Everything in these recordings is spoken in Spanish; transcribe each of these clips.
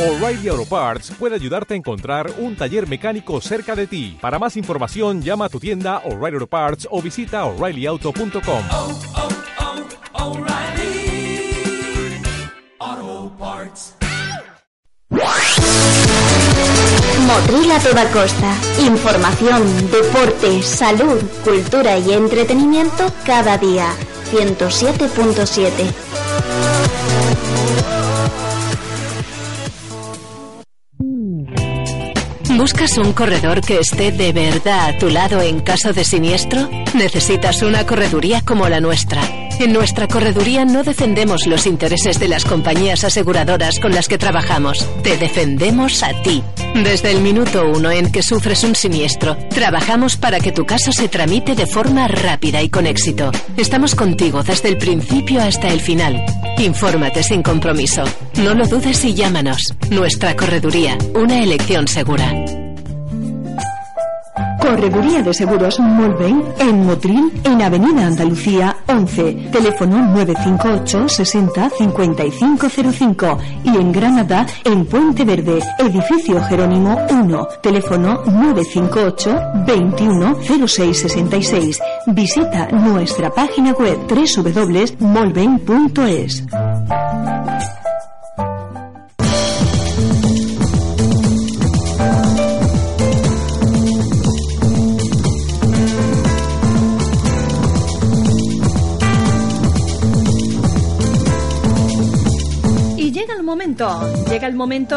O'Reilly Auto Parts puede ayudarte a encontrar un taller mecánico cerca de ti. Para más información, llama a tu tienda O'Reilly Auto Parts o visita oreillyauto.com. oh, oh, Parts. Motril a toda costa. Información, deporte, salud, cultura y entretenimiento cada día. 107.7. ¿Buscas un corredor que esté de verdad a tu lado en caso de siniestro? Necesitas una correduría como la nuestra. En nuestra correduría no defendemos los intereses de las compañías aseguradoras con las que trabajamos. Te defendemos a ti. Desde el minuto uno en que sufres un siniestro, trabajamos para que tu caso se tramite de forma rápida y con éxito. Estamos contigo desde el principio hasta el final. Infórmate sin compromiso. No lo dudes y llámanos. Nuestra correduría, una elección segura. Correduría de Seguros Molven en Motril, en Avenida Andalucía 11, teléfono 958 60 5505 y en Granada en Puente Verde, edificio Jerónimo 1, teléfono 958 21 0666. Visita nuestra página web www.molven.es. momento, llega el momento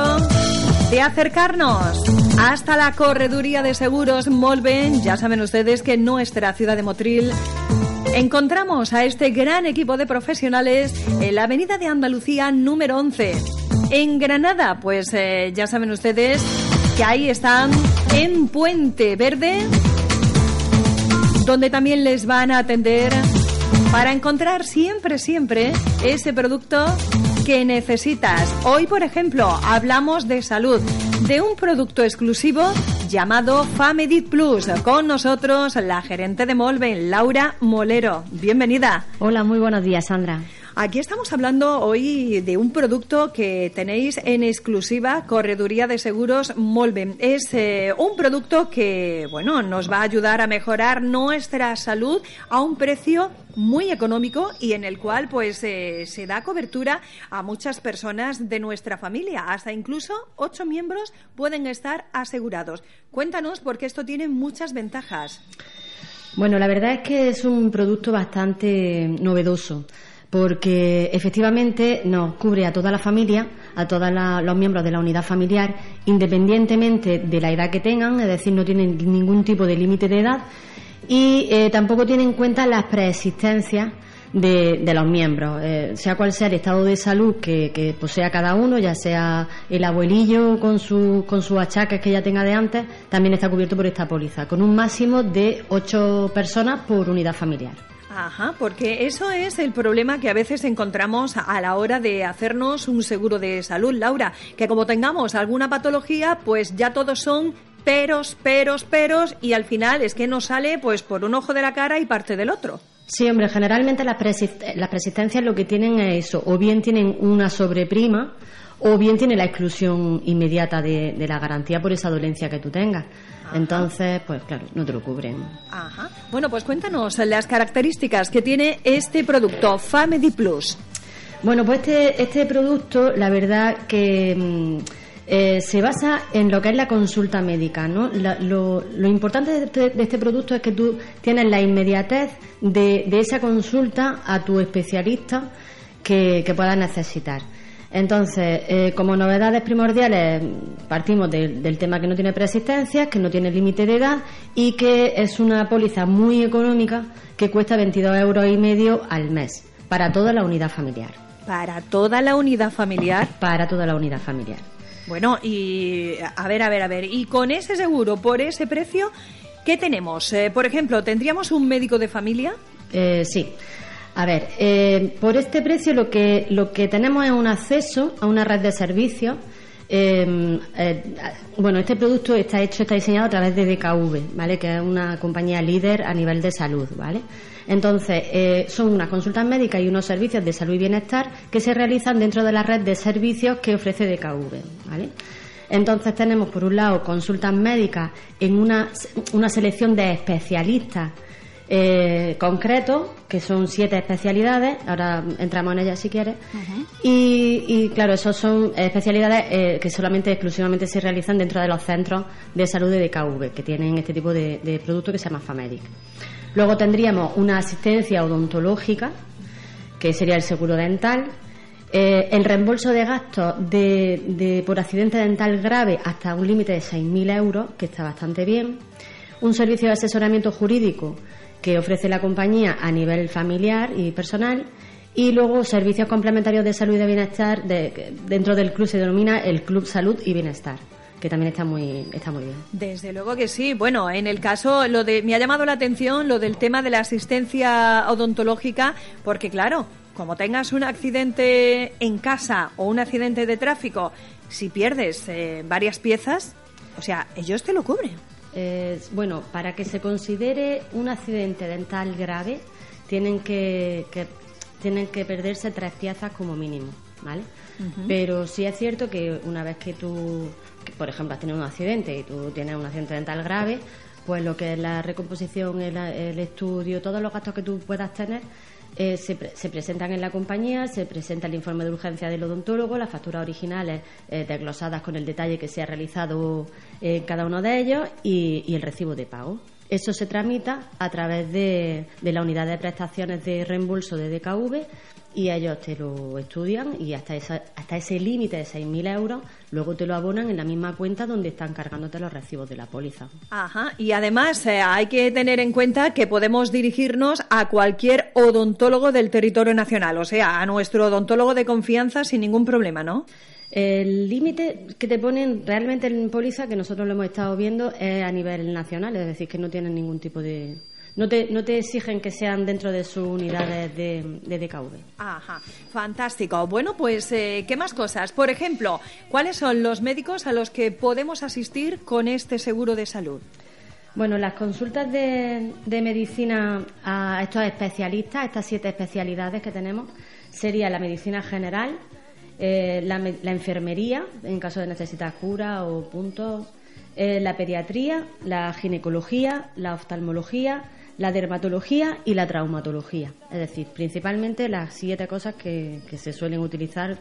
de acercarnos hasta la correduría de seguros Molven. Ya saben ustedes que en nuestra ciudad de Motril encontramos a este gran equipo de profesionales en la avenida de Andalucía número 11. En Granada, pues eh, ya saben ustedes que ahí están en Puente Verde, donde también les van a atender para encontrar siempre, siempre ese producto que necesitas. Hoy, por ejemplo, hablamos de salud, de un producto exclusivo llamado Famedit Plus. Con nosotros la gerente de Molven, Laura Molero. Bienvenida. Hola, muy buenos días, Sandra. Aquí estamos hablando hoy de un producto que tenéis en exclusiva, Correduría de Seguros Molven. Es eh, un producto que, bueno, nos va a ayudar a mejorar nuestra salud a un precio muy económico y en el cual, pues, eh, se da cobertura a muchas personas de nuestra familia. Hasta incluso ocho miembros pueden estar asegurados. Cuéntanos, porque esto tiene muchas ventajas. Bueno, la verdad es que es un producto bastante novedoso porque efectivamente nos cubre a toda la familia, a todos los miembros de la unidad familiar, independientemente de la edad que tengan, es decir, no tienen ningún tipo de límite de edad y eh, tampoco tiene en cuenta las preexistencias de, los miembros, eh, sea cual sea el estado de salud que, que, posea cada uno, ya sea el abuelillo con, su, con sus achaques que ya tenga de antes, también está cubierto por esta póliza, con un máximo de ocho personas por unidad familiar. Ajá, porque eso es el problema que a veces encontramos a la hora de hacernos un seguro de salud, Laura, que como tengamos alguna patología, pues ya todos son peros, peros, peros y al final es que nos sale pues por un ojo de la cara y parte del otro. Sí, hombre, generalmente las, las persistencias lo que tienen es eso, o bien tienen una sobreprima o bien tiene la exclusión inmediata de, de la garantía por esa dolencia que tú tengas. Entonces, pues claro, no te lo cubren. Ajá. Bueno, pues cuéntanos las características que tiene este producto, Famedy Plus. Bueno, pues este, este producto, la verdad que mm, eh, se basa en lo que es la consulta médica, ¿no? La, lo, lo, importante de este, de este, producto es que tú tienes la inmediatez de, de esa consulta a tu especialista que, que puedas necesitar. Entonces, eh, como novedades primordiales, partimos de, del tema que no tiene preexistencias, que no tiene límite de edad y que es una póliza muy económica que cuesta 22 euros y medio al mes para toda la unidad familiar. Para toda la unidad familiar. Para toda la unidad familiar. Bueno, y a ver, a ver, a ver. Y con ese seguro, por ese precio, ¿qué tenemos? Eh, por ejemplo, ¿tendríamos un médico de familia? Eh, sí. A ver, eh, por este precio lo que, lo que tenemos es un acceso a una red de servicios Eh, eh, bueno, este producto está hecho, está diseñado a través de DKV, ¿vale? Que es una compañía líder a nivel de salud, ¿vale? Entonces, eh, son unas consultas médicas y unos servicios de salud y bienestar que se realizan dentro de la red de servicios que ofrece DKV, ¿vale? Entonces tenemos por un lado consultas médicas en una, una selección de especialistas eh, concretos, que son siete especialidades, ahora entramos en ellas si quieres, y, y, claro, esos son especialidades eh, que solamente exclusivamente se realizan dentro de los centros de salud de DKV, que tienen este tipo de, de producto que se llama Famedic. Luego tendríamos una asistencia odontológica, que sería el seguro dental, eh, el reembolso de gastos de, de- por accidente dental grave hasta un límite de 6.000 euros, que está bastante bien. Un servicio de asesoramiento jurídico que ofrece la compañía a nivel familiar y personal. Y luego servicios complementarios de salud y de bienestar. de- dentro del club se denomina el Club Salud y Bienestar, que también está muy, está muy bien. Desde luego que sí. Bueno, en el caso, lo de, me ha llamado la atención lo del tema de la asistencia odontológica, porque claro, como tengas un accidente en casa o un accidente de tráfico, si pierdes eh, varias piezas, o sea, ellos te lo cubren. Eh, bueno, para que se considere un accidente dental grave, tienen que, que- tienen que perderse tres piezas como mínimo, ¿vale? Pero sí es cierto que una vez que tú, que, por ejemplo, has tenido un accidente y tú tienes un accidente dental grave, pues lo que es la recomposición, el, el estudio, todos los gastos que tú puedas tener, eh, se, pre- se presentan en la compañía, se presenta el informe de urgencia del odontólogo, las facturas originales eh, desglosadas con el detalle que se ha realizado en cada uno de ellos y, y el recibo de pago. Eso se tramita a través de, de la unidad de prestaciones de reembolso de DKV y ellos te lo estudian y hasta, esa- hasta ese límite de 6.000 euros luego te lo abonan en la misma cuenta donde están cargándote los recibos de la póliza. Ajá, y además eh, hay que tener en cuenta que podemos dirigirnos a cualquier odontólogo del territorio nacional, o sea, a nuestro odontólogo de confianza sin ningún problema, ¿no? El límite que te ponen realmente en póliza, que nosotros lo hemos estado viendo, es a nivel nacional, es decir, que no tienen ningún tipo de... No te, no te exigen que sean dentro de sus unidades de, de DKV. Ajá, fantástico. Bueno, pues, eh, ¿qué más cosas? Por ejemplo, ¿cuáles son los médicos a los que podemos asistir con este seguro de salud? Bueno, las consultas de, de medicina a estos especialistas, estas siete especialidades que tenemos, sería la medicina general, eh, la, la enfermería, en caso de necesitar cura o puntos, eh, la pediatría, la ginecología, la oftalmología, la dermatología y la traumatología. Es decir, principalmente las siete cosas que, que se suelen utilizar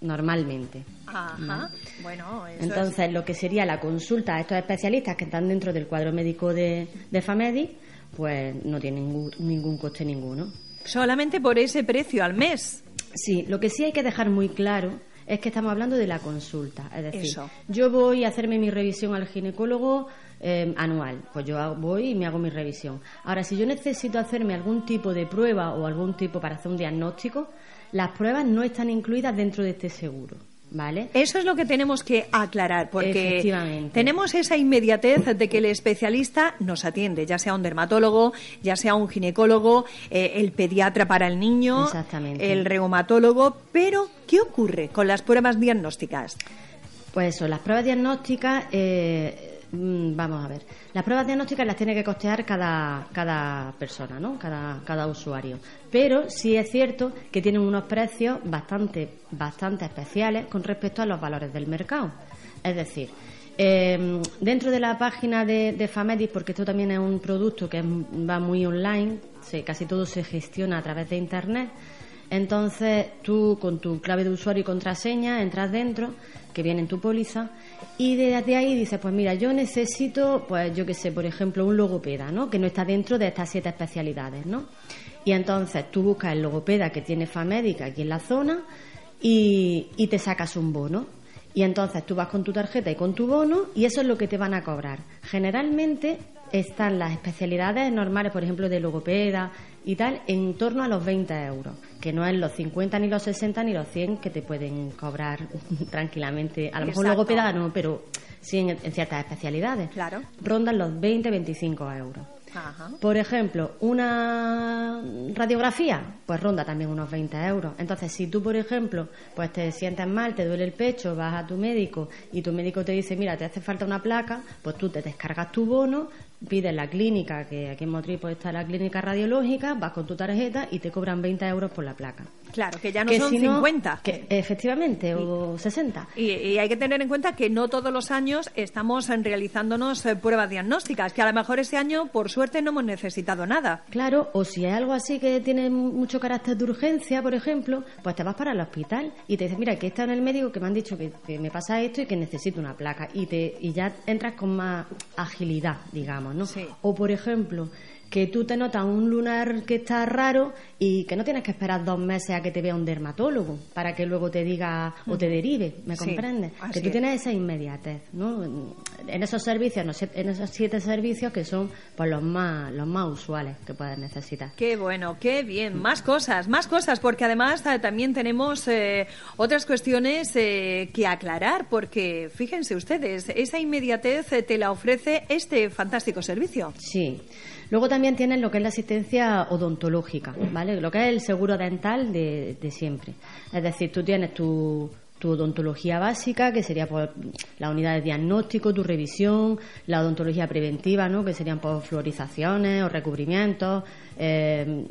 normalmente. Ajá, bueno, eso Entonces, lo que sería la consulta a estos especialistas que están dentro del cuadro médico de, de Famedi, pues no tiene ningún, ningún coste ninguno. solamente por ese precio al mes. Sí, lo que sí hay que dejar muy claro es que estamos hablando de la consulta. Es decir, Eso. yo voy a hacerme mi revisión al ginecólogo eh, anual, pues yo voy y me hago mi revisión. Ahora, si yo necesito hacerme algún tipo de prueba o algún tipo para hacer un diagnóstico, las pruebas no están incluidas dentro de este seguro, ¿vale? Eso es lo que tenemos que aclarar, porque tenemos esa inmediatez de que el especialista nos atiende, ya sea un dermatólogo, ya sea un ginecólogo, eh, el pediatra para el niño, el reumatólogo, pero ¿qué ocurre con las pruebas diagnósticas? Pues eso, las pruebas diagnósticas, eh, vamos a ver, las pruebas diagnósticas las tiene que costear cada, cada persona, ¿no? Cada, cada usuario. Pero sí es cierto que tienen unos precios bastante, bastante especiales con respecto a los valores del mercado. Es decir, eh, dentro de la página de, de Famedis, porque esto también es un producto que va muy online, se- casi todo se gestiona a través de Internet, entonces tú con tu clave de usuario y contraseña entras dentro, que viene en tu póliza, y desde ahí dices, pues mira, yo necesito, pues yo qué sé, por ejemplo, un logopeda, ¿no? Que no está dentro de estas siete especialidades, ¿no? Y entonces tú buscas el logopeda que tiene Famédica aquí en la zona y, y te sacas un bono. Y entonces tú vas con tu tarjeta y con tu bono y eso es lo que te van a cobrar. Generalmente están las especialidades normales, por ejemplo, de logopeda y tal, en torno a los 20 euros, que no es los 50 ni los 60 ni los 100 que te pueden cobrar tranquilamente. A lo mejor Exacto. logopeda no, pero sí en, en ciertas especialidades. Claro. Rondan los 20-25 euros. Ajá. Por ejemplo, una radiografía, pues ronda también unos 20 euros. Entonces, si tú, por ejemplo, pues te sientes mal, te duele el pecho, vas a tu médico y tu médico te dice, mira, te hace falta una placa, pues tú te descargas tu bono, pides la clínica, que aquí en Motril pues está la clínica radiológica, vas con tu tarjeta y te cobran 20 euros por la placa. Claro, que ya no Que son si no- 50. que, efectivamente, o 60. Y, y hay que tener en cuenta que no todos los años estamos realizándonos eh, pruebas diagnósticas, que a lo mejor ese año, por suerte, no hemos necesitado nada. Claro, o si es algo así que tiene mu- mucho carácter de urgencia, por ejemplo, pues te vas para el hospital y te dices, mira, que está en el médico que me han dicho que, que me pasa esto y que necesito una placa. Y, te, y ya entras con más agilidad, digamos, ¿no? Sí. O, por ejemplo, que tú te notas un lunar que está raro y que no tienes que esperar dos meses a que te vea un dermatólogo para que luego te diga o te derive, ¿me comprendes? Que tú es. tienes esa inmediatez, ¿no? En esos servicios, no sé, en esos siete servicios que son pues los más los más usuales que puedes necesitar. Qué bueno, qué bien. Más cosas, más cosas, porque además eh, también tenemos eh, otras cuestiones eh, que aclarar, porque fíjense ustedes, esa inmediatez te la ofrece este fantástico servicio. Sí. Luego también tienes lo que es la asistencia odontológica, ¿vale? Lo que es el seguro dental de, siempre. Es decir, tú tienes tu, tu odontología básica, que sería por la unidad de diagnóstico, tu revisión, la odontología preventiva, ¿no? Que serían por fluorizaciones o recubrimientos, eh,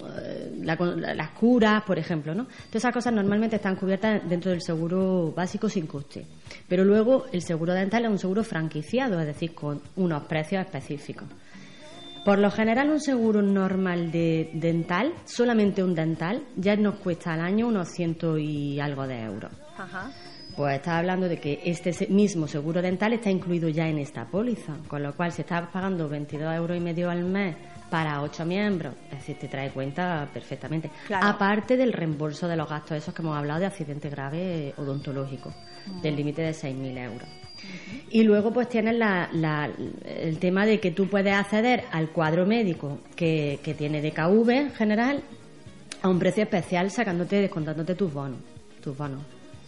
la- las curas, por ejemplo, ¿no? Todas esas cosas normalmente están cubiertas dentro del seguro básico sin coste. Pero luego el seguro dental es un seguro franquiciado, es decir, con unos precios específicos. Por lo general, un seguro normal de dental, solamente un dental, ya nos cuesta al año unos ciento y algo de euros. Ajá. Pues está hablando de que este mismo seguro dental está incluido ya en esta póliza, con lo cual se está pagando 22 euros y medio al mes para ocho miembros, es decir, te trae cuenta perfectamente. Claro. Aparte del reembolso de los gastos esos que hemos hablado de accidente grave odontológico, del límite de 6.000 euros. Y luego pues tienes la- la- el tema de que tú puedes acceder al cuadro médico que, que tiene DKV en general a un precio especial sacándote, descontándote tus bonos, tus bonos.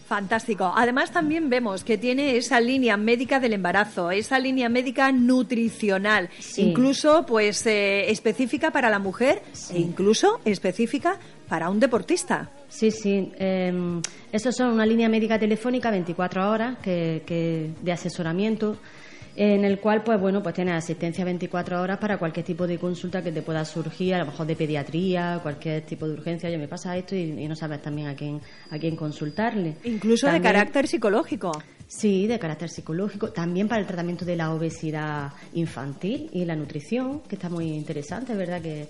Fantástico. Además también vemos que tiene esa línea médica del embarazo, esa línea médica nutricional, Sí. incluso pues eh, específica para la mujer e incluso específica para un deportista. Sí, sí. Eh, esos son una línea médica telefónica 24 horas que, que de asesoramiento en el cual pues bueno pues tienes asistencia 24 horas para cualquier tipo de consulta que te pueda surgir a lo mejor de pediatría cualquier tipo de urgencia oye me pasa esto y, y no sabes también a quién a quién consultarle Incluso de carácter psicológico. Sí, de carácter psicológico, también para el tratamiento de la obesidad infantil y la nutrición, que está muy interesante, ¿verdad? Que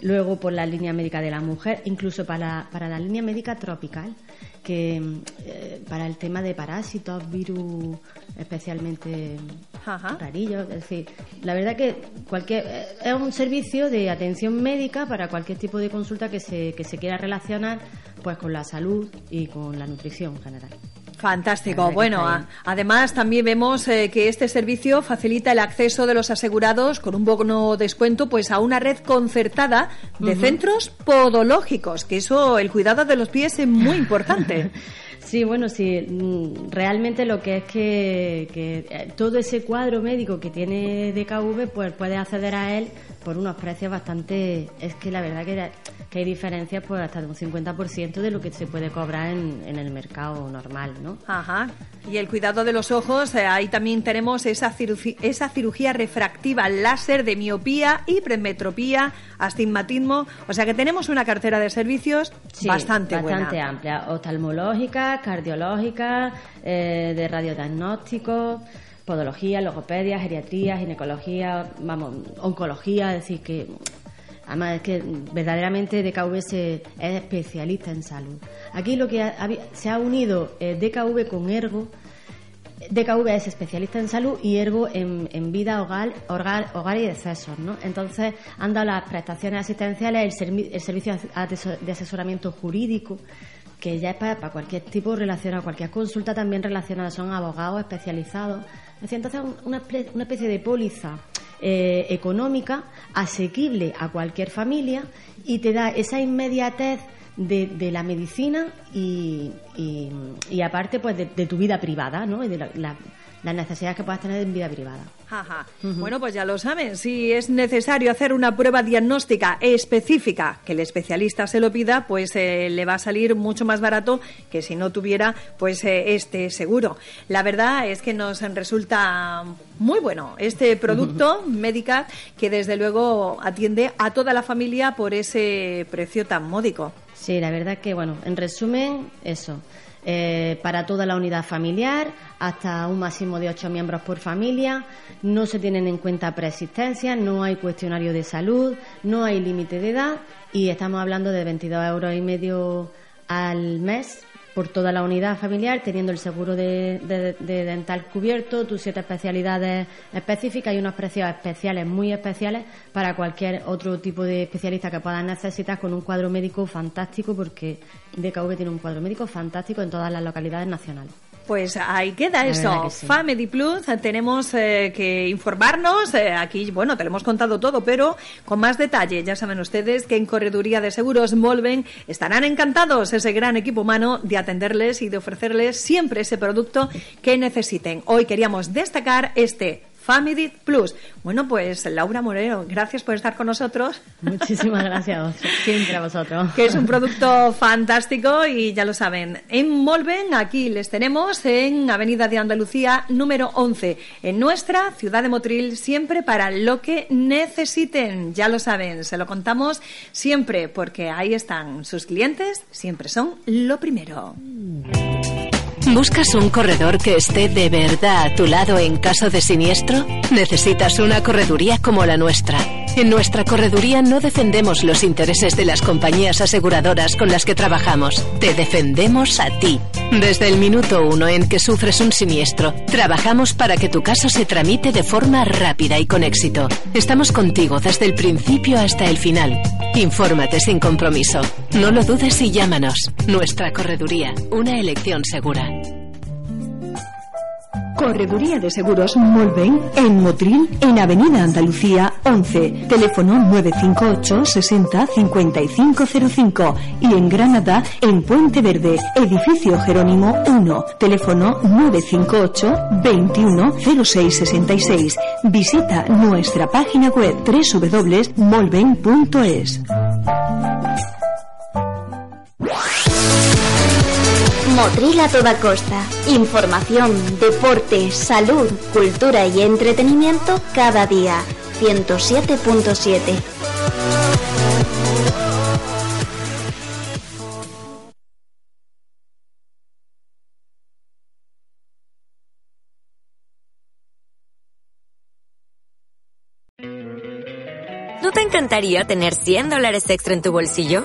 luego por la línea médica de la mujer, incluso para, para la línea médica tropical, que eh, para el tema de parásitos, virus especialmente Ajá. rarillos, es decir, la verdad que cualquier eh, es un servicio de atención médica para cualquier tipo de consulta que se, que se quiera relacionar pues con la salud y con la nutrición en general. Fantástico. Bueno, a- además también vemos eh, que este servicio facilita el acceso de los asegurados con un bono descuento pues a una red concertada de centros podológicos, que eso, el cuidado de los pies es muy importante. Sí, bueno, sí, mm, realmente lo que es que, que, eh, todo ese cuadro médico que tiene DKV, pues puedes acceder a él por unos precios bastante... Es que la verdad que, que hay diferencias pues hasta de un 50% de lo que se puede cobrar en, en el mercado normal, ¿no? Ajá. Y el cuidado de los ojos, eh, ahí también tenemos esa, cirugi- esa cirugía refractiva láser de miopía, hipermetropía, astigmatismo. O sea que tenemos una cartera de servicios Sí, bastante, bastante buena. amplia. Oftalmológica, cardiológica, eh, de radiodiagnóstico, podología, logopedia, geriatría, ginecología, vamos, oncología, es decir que además es que verdaderamente DKV es especialista en salud. Aquí lo que ha- se ha unido eh, DKV con Ergo. DKV es especialista en salud y Ergo en, vida, hogar, hogar, y decesos, ¿no? Entonces han dado las prestaciones asistenciales, el, el servicio de asesoramiento jurídico, que ya es para, cualquier tipo relacionado, cualquier consulta también relacionada, son abogados especializados. Entonces un- una, una especie de póliza eh, económica, asequible a cualquier familia y te da esa inmediatez de, de la medicina y, aparte pues de, de tu vida privada, ¿no? Y de la- las necesidades que puedas tener en vida privada. Ajá. Bueno, pues ya lo saben. Si es necesario hacer una prueba diagnóstica específica, que el especialista se lo pida, pues eh, le va a salir mucho más barato que si no tuviera pues eh, este seguro. La verdad es que nos resulta muy bueno este producto Medicat que desde luego atiende a toda la familia por ese precio tan módico. Sí, la verdad que, bueno, en resumen, eso. Eh, para toda la unidad familiar, hasta un máximo de ocho miembros por familia, no se tienen en cuenta preexistencias, no hay cuestionario de salud, no hay límite de edad y estamos hablando de 22 euros y medio al mes por toda la unidad familiar, teniendo el seguro de, dental cubierto, tus siete especialidades específicas y unos precios especiales, muy especiales, para cualquier otro tipo de especialista que puedas necesitar con un cuadro médico fantástico, porque DKV tiene un cuadro médico fantástico en todas las localidades nacionales. Pues ahí queda eso. Family Plus, tenemos eh, que informarnos. Eh, aquí, bueno, te lo hemos contado todo, pero con más detalle. Ya saben ustedes que en Correduría de Seguros Molven estarán encantados ese gran equipo humano de atenderles y de ofrecerles siempre ese producto que necesiten. Hoy queríamos destacar este Family Plus. Bueno, pues Laura Moreno, gracias por estar con nosotros. Muchísimas gracias, siempre a vosotros. Que es un producto fantástico y ya lo saben. En Molven, aquí les tenemos en Avenida de Andalucía número 11, en nuestra ciudad de Motril, siempre para lo que necesiten. Ya lo saben, se lo contamos siempre porque ahí están sus clientes, siempre son lo primero. ¿Buscas un corredor que esté de verdad a tu lado en caso de siniestro? Necesitas una correduría como la nuestra. En nuestra correduría no defendemos los intereses de las compañías aseguradoras con las que trabajamos. Te defendemos a ti. Desde el minuto uno en que sufres un siniestro, trabajamos para que tu caso se tramite de forma rápida y con éxito. Estamos contigo desde el principio hasta el final. Infórmate sin compromiso. No lo dudes y llámanos. Nuestra correduría, una elección segura. Correduría de Seguros Molven en Motril, en Avenida Andalucía 11, teléfono 958 60 5505 y en Granada en Puente Verde, edificio Jerónimo 1, teléfono 958 21 0666. Visita nuestra página web www.molven.es. Motril a toda costa. Información, deporte, salud, cultura y entretenimiento cada día. 107.7. ¿No te encantaría tener 100 dólares extra en tu bolsillo?